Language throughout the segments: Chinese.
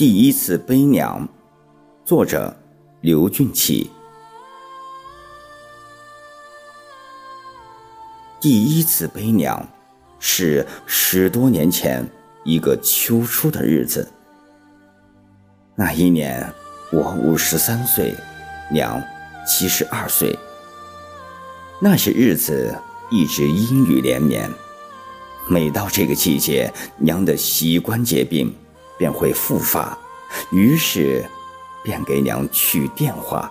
第一次悲娘，作者刘俊奇。第一次悲娘，是十多年前一个秋初的日子。那一年我五十三岁，娘七十二岁。那些日子一直阴雨连绵，每到这个季节，娘的膝关节病。便会复发，于是便给娘去电话。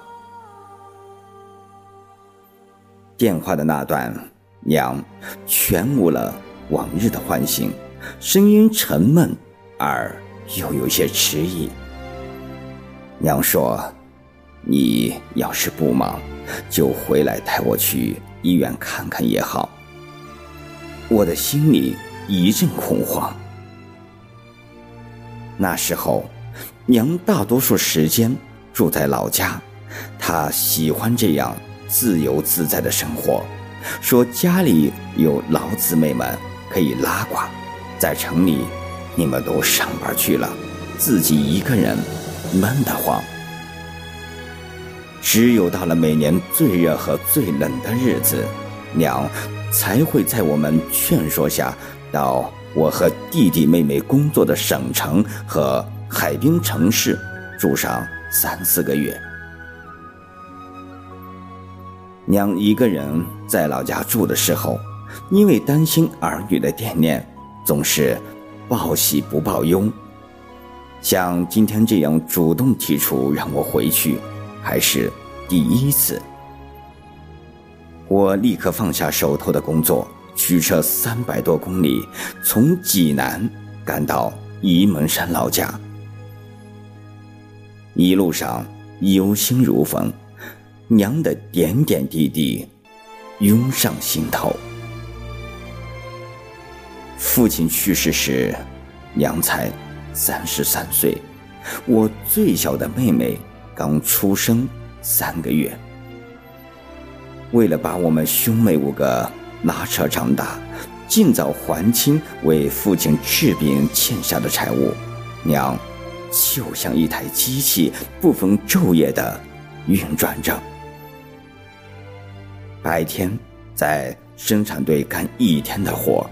电话的那段，娘全无了往日的欢欣，声音沉闷而又有些迟疑。娘说：“你要是不忙，就回来带我去医院看看也好。”我的心里一阵恐慌。那时候，娘大多数时间住在老家，她喜欢这样自由自在的生活，说家里有老姊妹们可以拉呱，在城里你们都上班去了，自己一个人闷得慌。只有到了每年最热和最冷的日子，娘才会在我们劝说下到。我和弟弟妹妹工作的省城和海滨城市住上三四个月。娘一个人在老家住的时候，因为担心儿女的惦念，总是报喜不报忧。像今天这样主动提出让我回去，还是第一次。我立刻放下手头的工作。驱车三百多公里，从济南赶到沂蒙山老家，一路上忧心如焚，娘的点点滴滴涌上心头。父亲去世时，娘才三十三岁，我最小的妹妹刚出生三个月。为了把我们兄妹五个。拉扯长大，尽早还清为父亲治病欠下的债务，娘就像一台机器，不分昼夜的运转着。白天在生产队干一天的活，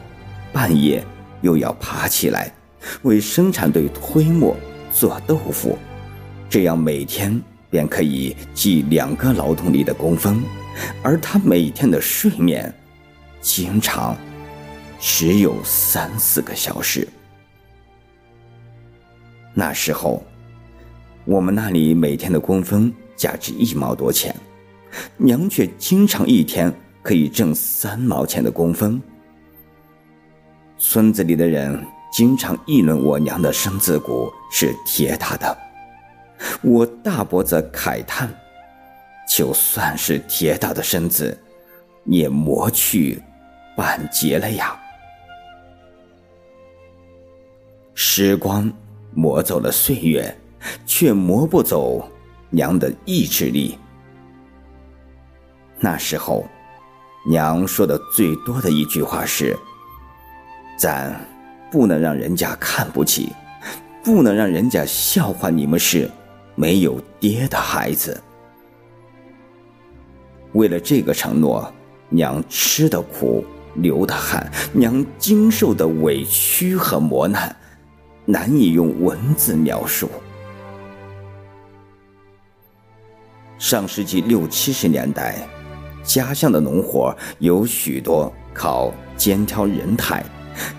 半夜又要爬起来为生产队推磨做豆腐，这样每天便可以记两个劳动力的工分，而他每天的睡眠。经常只有三四个小时。那时候，我们那里每天的工分价值一毛多钱，娘却经常一天可以挣三毛钱的工分。村子里的人经常议论我娘的身子骨是铁打的，我大伯则慨叹：就算是铁打的身子，也磨去。半截了呀！时光磨走了岁月，却磨不走娘的意志力。那时候，娘说的最多的一句话是：“咱不能让人家看不起，不能让人家笑话你们是没有爹的孩子。”为了这个承诺，娘吃的苦。流的汗，娘经受的委屈和磨难，难以用文字描述。上世纪六七十年代，家乡的农活有许多靠肩挑人抬，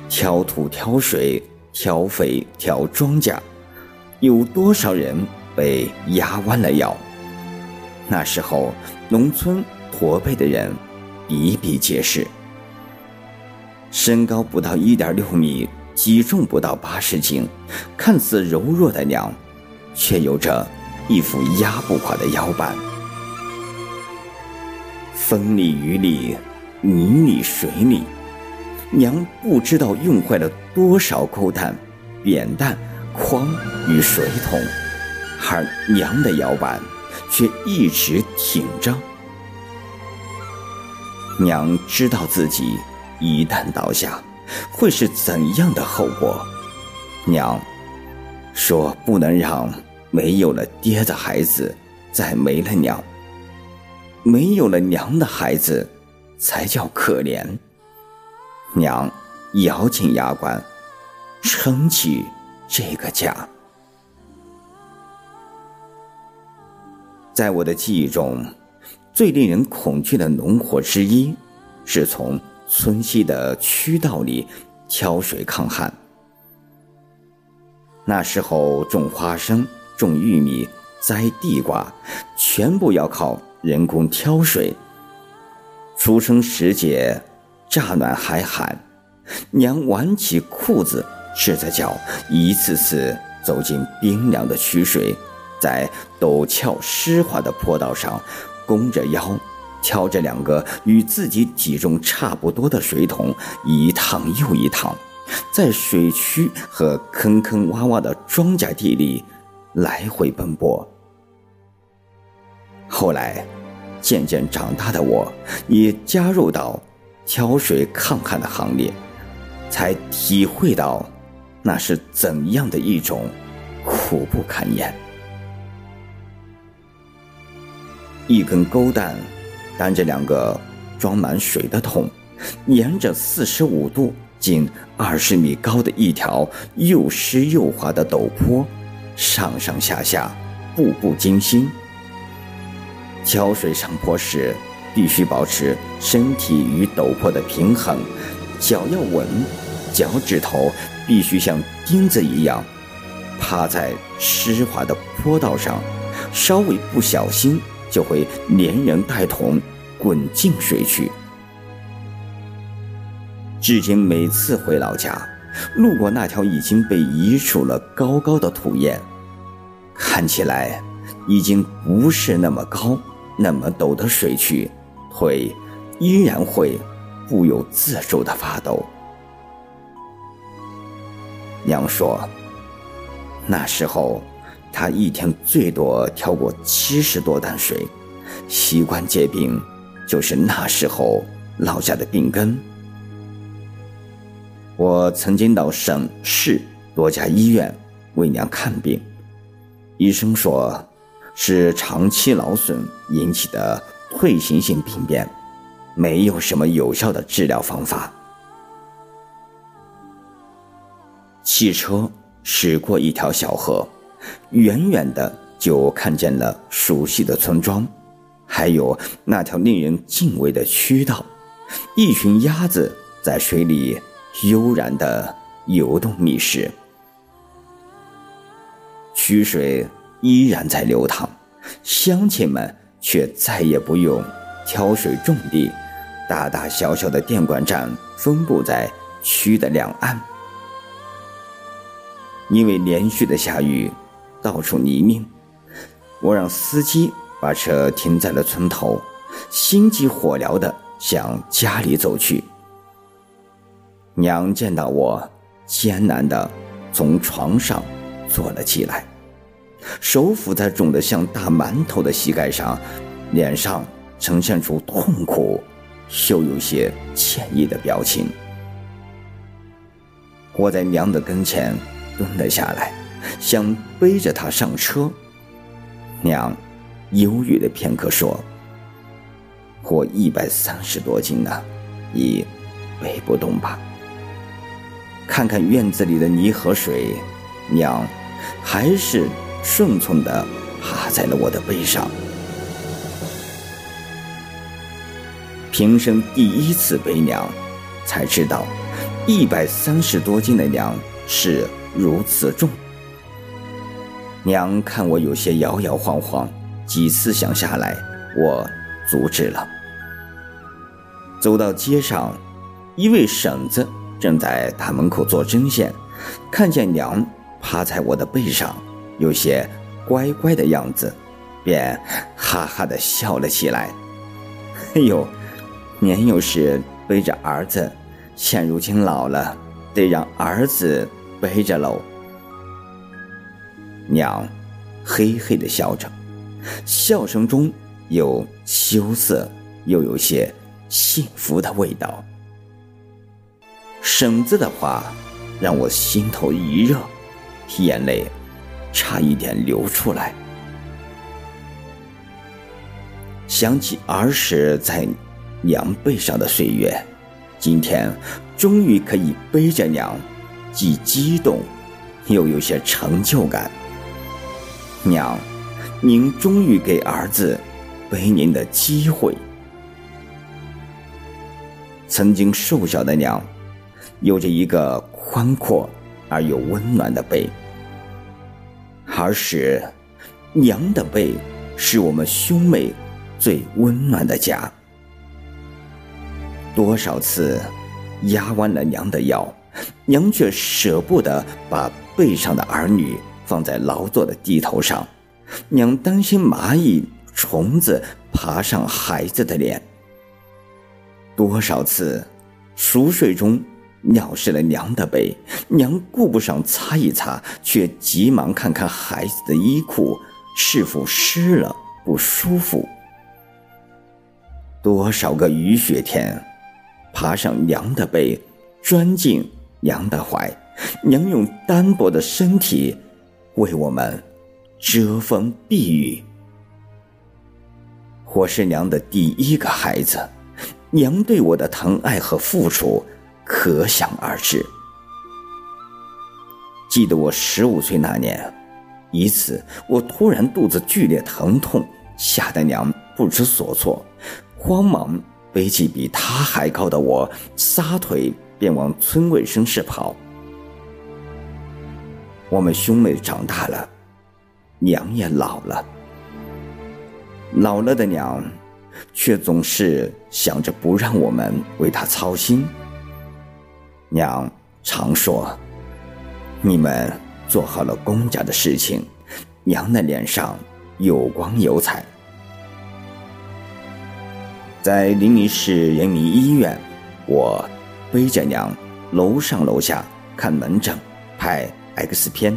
挑土、挑水、挑肥、挑庄稼，有多少人被压弯了腰？那时候，农村驼背的人比比皆是。身高不到一点六米，体重不到八十斤，看似柔弱的娘，却有着一副压不垮的腰板。风里雨里，泥里水里，娘不知道用坏了多少钩担、扁担、筐与水桶，而娘的腰板却一直挺着。娘知道自己。一旦倒下，会是怎样的后果？娘说不能让没有了爹的孩子再没了娘，没有了娘的孩子才叫可怜。娘咬紧牙关，撑起这个家。在我的记忆中，最令人恐惧的农活之一，是从村西的渠道里挑水抗旱。那时候种花生、种玉米、栽地瓜，全部要靠人工挑水。出生时节，乍暖还寒，娘挽起裤子，赤着脚，一次次走进冰凉的渠水，在陡峭湿滑的坡道上，弓着腰，挑着两个与自己体重差不多的水桶，一趟又一趟。在水区和坑坑洼洼的庄稼地里来回奔波。后来，渐渐长大的我，也加入到挑水抗旱的行列，才体会到那是怎样的一种苦不堪言。一根钩担，担着两个装满水的桶，沿着四十五度。近二十米高的一条又湿又滑的陡坡，上上下下，步步惊心。挑水上坡时，必须保持身体与陡坡的平衡，脚要稳，脚趾头必须像钉子一样趴在湿滑的坡道上，稍微不小心就会连人带桶滚进水去。至今每次回老家，路过那条已经被移除了高高的土堰，看起来已经不是那么高、那么陡的水渠，腿依然会不由自主的发抖。娘说，那时候他一天最多挑过七十多担水，膝关节病就是那时候落下的病根。我曾经到省市多家医院为娘看病，医生说是长期劳损引起的退行性病变，没有什么有效的治疗方法。汽车驶过一条小河，远远的就看见了熟悉的村庄，还有那条令人敬畏的渠道，一群鸭子在水里。悠然的游动觅食，渠水依然在流淌，乡亲们却再也不用挑水种地，大大小小的电管站分布在渠的两岸。因为连续的下雨，到处泥泞，我让司机把车停在了村头，心急火燎的向家里走去。娘见到我，艰难的从床上坐了起来，手抚在肿得像大馒头的膝盖上，脸上呈现出痛苦又有些歉意的表情。我在娘的跟前蹲了下来，想背着她上车。娘犹豫了片刻，说：“我一百三十多斤呢，你背不动吧？”看看院子里的泥和水，娘还是顺从的趴在了我的背上。平生第一次背娘，才知道一百三十多斤的娘是如此重。娘看我有些摇摇晃晃，几次想下来，我阻止了。走到街上，一位婶子。正在大门口做针线，看见娘趴在我的背上，有些乖乖的样子，便哈哈的笑了起来。哎呦，年幼时背着儿子，现如今老了，得让儿子背着喽。娘嘿嘿的笑着，笑声中有羞涩，又有些幸福的味道。婶子的话让我心头一热，眼泪差一点流出来。想起儿时在娘背上的岁月，今天终于可以背着娘，既激动，又有些成就感。娘，您终于给儿子背您的机会。曾经瘦小的娘，有着一个宽阔而又温暖的背。儿时，娘的背是我们兄妹。最温暖的家，多少次压弯了娘的腰，娘却舍不得把背上的儿女放在劳作的地头上。娘担心蚂蚁、虫子爬上孩子的脸。多少次熟睡中尿湿了娘的背，娘顾不上擦一擦，却急忙看看孩子的衣裤是否湿了，不舒服。多少个雨雪天，爬上娘的背，钻进娘的怀，娘用单薄的身体为我们遮风避雨。我是娘的第一个孩子，娘对我的疼爱和付出可想而知。记得我十五岁那年，一次我突然肚子剧烈疼痛，吓得娘不知所措。慌忙背起比他还高的我，撒腿便往村卫生室跑。我们兄妹长大了，娘也老了。老了的娘，却总是想着不让我们为她操心。娘常说：“你们做好了公家的事情，娘的脸上有光有彩。”在临沂市人民医院，我背着娘楼上楼下看门诊、拍 X 片、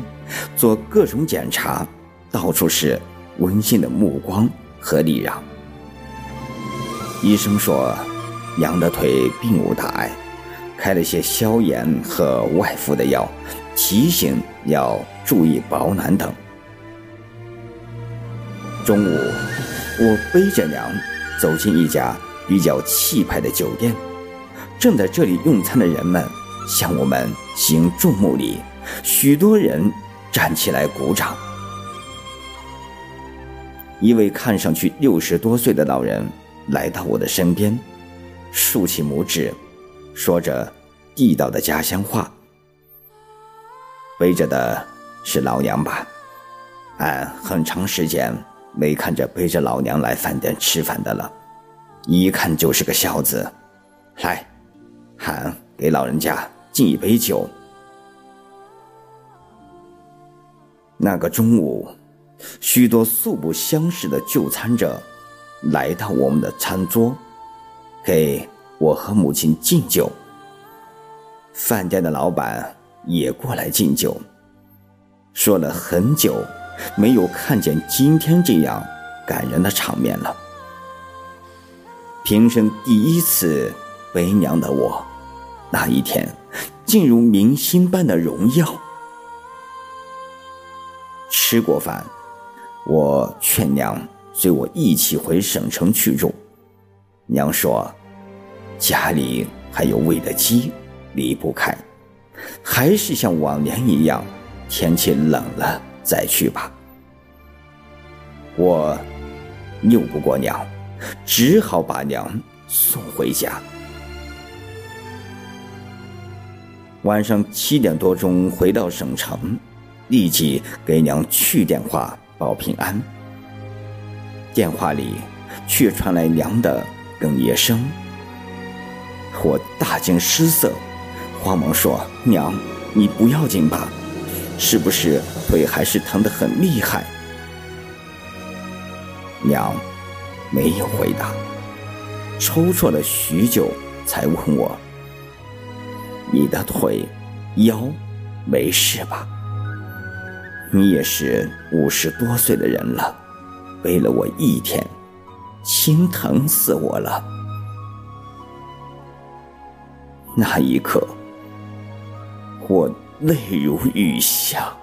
做各种检查，到处是温馨的目光和礼让。医生说，羊的腿并无大碍，开了些消炎和外敷的药，提醒要注意保暖等。中午，我背着娘。走进一家比较气派的酒店，正在这里用餐的人们向我们行注目礼，许多人站起来鼓掌。一位看上去六十多岁的老人来到我的身边，竖起拇指，说着地道的家乡话。背着的是老娘吧？俺很长时间。没看着背着老娘来饭店吃饭的了，一看就是个孝子。来，喊给老人家敬一杯酒。那个中午，许多素不相识的就餐者来到我们的餐桌，给我和母亲敬酒。饭店的老板也过来敬酒，说了很久。没有看见今天这样感人的场面了。平生第一次为娘的我，那一天，竟如明星般的荣耀。吃过饭，我劝娘随我一起回省城去住。娘说，家里还有喂的鸡，离不开，还是像往年一样，天气冷了。再去吧，我拗不过娘，只好把娘送回家。晚上七点多钟回到省城，立即给娘去电话报平安。电话里却传来娘的哽咽声，我大惊失色，慌忙说：“娘，你不要紧吧？”是不是腿还是疼得很厉害？娘没有回答，抽搐了许久，才问我：“你的腿、腰没事吧？你也是五十多岁的人了，背了我一天，心疼死我了。”那一刻，我。泪如雨下。